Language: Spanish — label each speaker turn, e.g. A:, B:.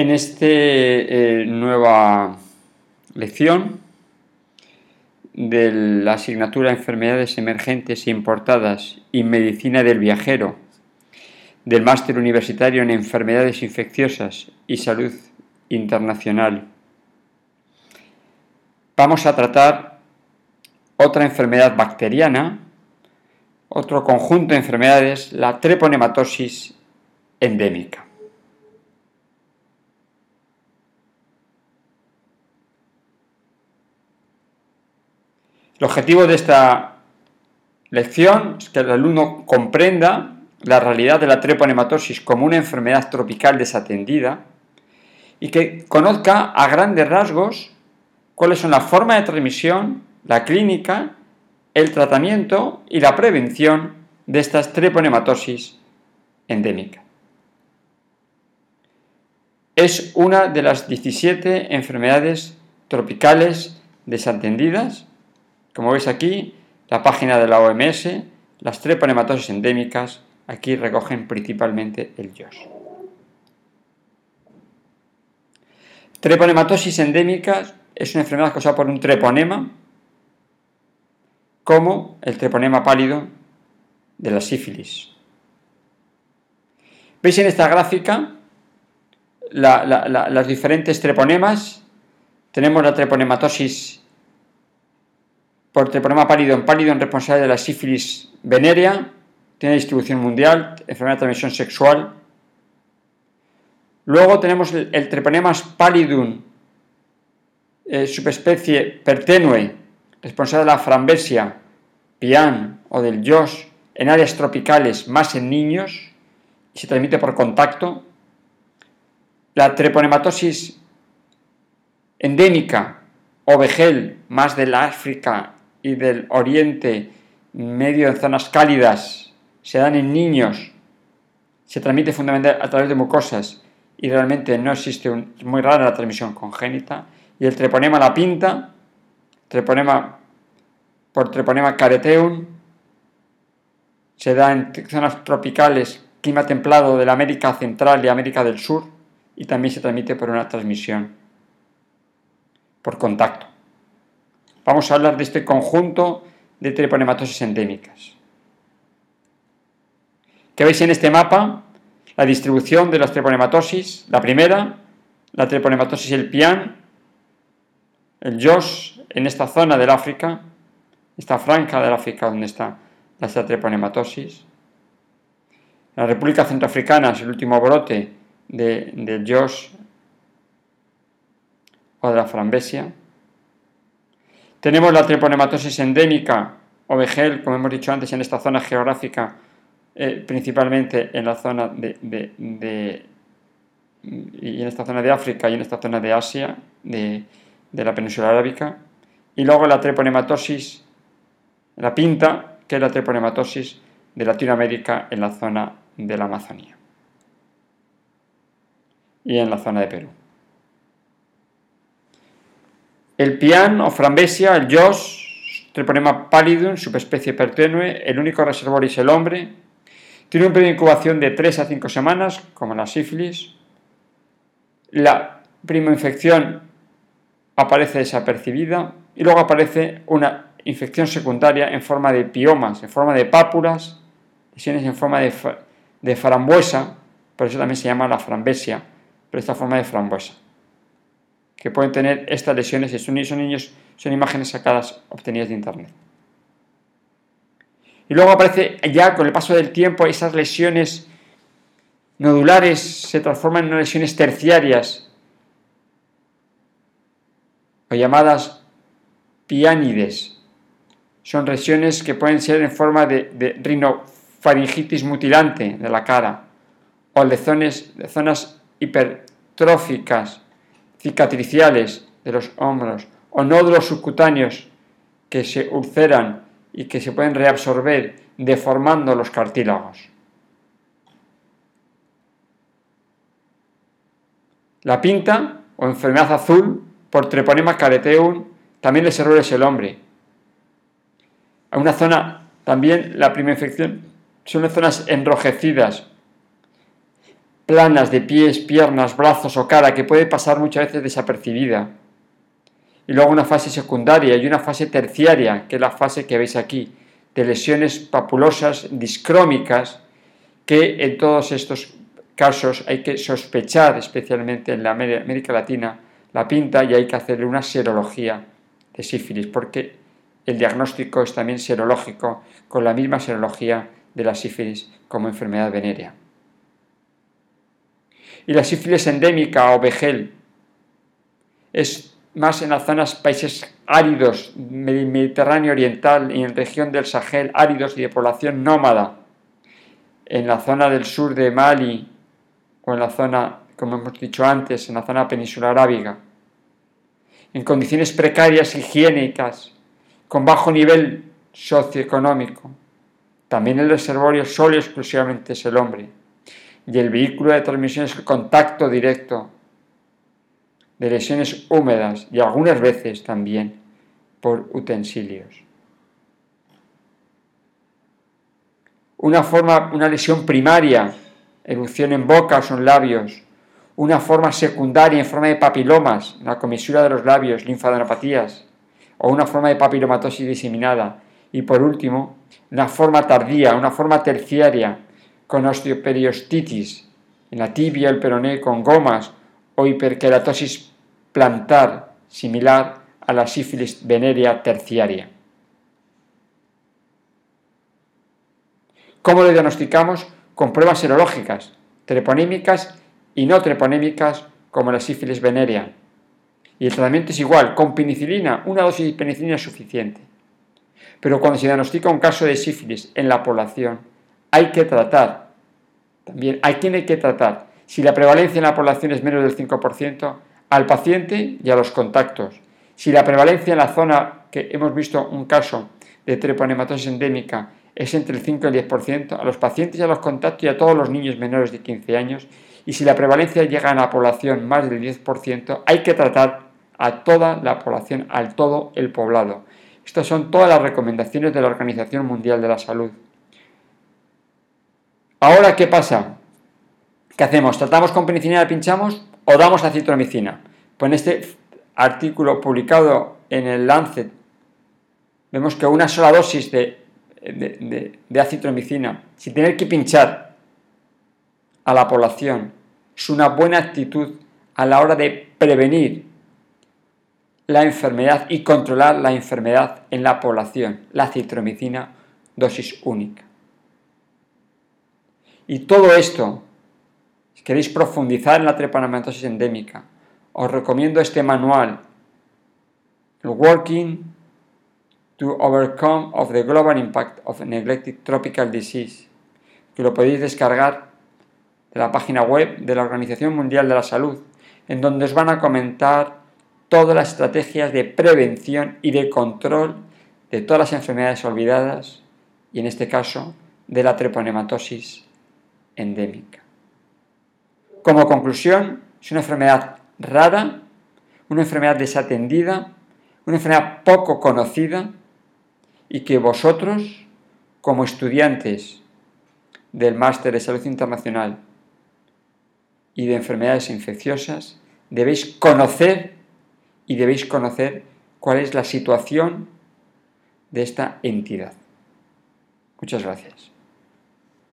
A: En esta eh, nueva lección de la asignatura Enfermedades Emergentes e Importadas y Medicina del Viajero del Máster Universitario en Enfermedades Infecciosas y Salud Internacional, vamos a tratar otra enfermedad bacteriana, otro conjunto de enfermedades, la treponematosis endémica. El objetivo de esta lección es que el alumno comprenda la realidad de la treponematosis como una enfermedad tropical desatendida y que conozca a grandes rasgos cuáles son la forma de transmisión, la clínica, el tratamiento y la prevención de estas treponematosis endémica. Es una de las 17 enfermedades tropicales desatendidas como veis aquí, la página de la OMS, las treponematosis endémicas, aquí recogen principalmente el YOS. Treponematosis endémicas es una enfermedad causada por un treponema, como el treponema pálido de la sífilis. Veis en esta gráfica las diferentes treponemas. Tenemos la treponematosis por treponema pálido en responsable de la sífilis venérea, tiene distribución mundial, enfermedad de transmisión sexual. Luego tenemos el, treponemas pallidum, eh, subespecie pertenue, responsable de la frambesia, pian o del yos en áreas tropicales, más en niños, y se transmite por contacto. La treponematosis endémica o vegel, más del África y del Oriente Medio en zonas cálidas se dan en niños, se transmite fundamentalmente a través de mucosas y realmente no existe, un, muy rara la transmisión congénita. Y el treponema la pinta, treponema por treponema careteum, se da en zonas tropicales, clima templado de la América Central y América del Sur, y también se transmite por una transmisión por contacto. Vamos a hablar de este conjunto de treponematosis endémicas. ¿Qué veis en este mapa? La distribución de las treponematosis. La primera, la treponematosis el pian, el YOS en esta zona del África, esta franja del África donde está la treponematosis. La República Centroafricana es el último brote del YOS o de la frambesia. Tenemos la treponematosis endémica o vegel, como hemos dicho antes, en esta zona geográfica, eh, principalmente en la zona de, y en esta zona de África y en esta zona de Asia, de, la península arábica. Y luego la treponematosis, la pinta, que es la treponematosis de Latinoamérica en la zona de la Amazonía y en la zona de Perú. El pian o frambesia, el yos, treponema pallidum, subespecie pertenue, el único reservorio es el hombre. Tiene un periodo de incubación de 3 a 5 semanas, como la sífilis. La prima infección aparece desapercibida y luego aparece una infección secundaria en forma de piomas, en forma de pápulas, lesiones en forma de, de frambuesa, por eso también se llama la frambesia, pero esta forma de frambuesa que pueden tener estas lesiones. Son, son niños, son imágenes sacadas, obtenidas de internet. Y luego aparece ya con el paso del tiempo esas lesiones nodulares se transforman en lesiones terciarias o llamadas piánides. Son lesiones que pueden ser en forma de, de rinofaringitis mutilante de la cara o lesiones, de zonas hipertróficas cicatriciales de los hombros o nódulos subcutáneos que se ulceran y que se pueden reabsorber deformando los cartílagos. La pinta o enfermedad azul por treponema careteum también les es el hombre. A una zona, también la primera infección, son zonas enrojecidas planas de pies, piernas, brazos o cara que puede pasar muchas veces desapercibida. Y luego una fase secundaria y una fase terciaria, que es la fase que veis aquí, de lesiones papulosas discrómicas, que en todos estos casos hay que sospechar, especialmente en la América Latina, la pinta y hay que hacerle una serología de sífilis, porque el diagnóstico es también serológico, con la misma serología de la sífilis como enfermedad venérea. Y la sífilis endémica o vegel es más en las zonas, países áridos, Mediterráneo Oriental y en región del Sahel, áridos y de población nómada, en la zona del sur de Mali o en la zona, como hemos dicho antes, en la zona peninsular arábiga, en condiciones precarias higiénicas, con bajo nivel socioeconómico. También el reservorio solo exclusivamente es el hombre. Y el vehículo de transmisión es el contacto directo de lesiones húmedas y algunas veces también por utensilios. Una forma, una lesión primaria, erupción en boca o en labios, una forma secundaria en forma de papilomas, la comisura de los labios, linfadenopatías, o una forma de papilomatosis diseminada. Y por último, una forma tardía, una forma terciaria, con osteoperiostitis en la tibia, el peroné, con gomas o hiperkeratosis plantar, similar a la sífilis venérea terciaria. ¿Cómo lo diagnosticamos? Con pruebas serológicas, treponímicas y no treponémicas como la sífilis venérea. Y el tratamiento es igual, con penicilina, una dosis de penicilina es suficiente. Pero cuando se diagnostica un caso de sífilis en la población, hay que tratar. También, ¿a quién hay que tratar? Si la prevalencia en la población es menos del 5%, al paciente y a los contactos. Si la prevalencia en la zona que hemos visto un caso de treponematosis endémica es entre el 5 y el 10%, a los pacientes y a los contactos y a todos los niños menores de 15 años, y si la prevalencia llega a la población más del 10%, hay que tratar a toda la población, al todo el poblado. Estas son todas las recomendaciones de la Organización Mundial de la Salud. Ahora, ¿qué pasa? ¿Qué hacemos? ¿Tratamos con penicilina, pinchamos o damos acitromicina? Pues en este artículo publicado en el Lancet vemos que una sola dosis de, de, de acitromicina, sin tener que pinchar a la población, es una buena actitud a la hora de prevenir la enfermedad y controlar la enfermedad en la población, la citromicina dosis única. Y todo esto, si queréis profundizar en la trepanematosis endémica, os recomiendo este manual, el Working to Overcome of the Global Impact of Neglected Tropical Disease, que lo podéis descargar de la página web de la Organización Mundial de la Salud, en donde os van a comentar todas las estrategias de prevención y de control de todas las enfermedades olvidadas y en este caso de la treponematosis endémica. Como conclusión, es una enfermedad rara, una enfermedad desatendida, una enfermedad poco conocida y que vosotros, como estudiantes del Máster de Salud Internacional y de Enfermedades Infecciosas, debéis conocer y debéis conocer cuál es la situación de esta entidad. Muchas gracias.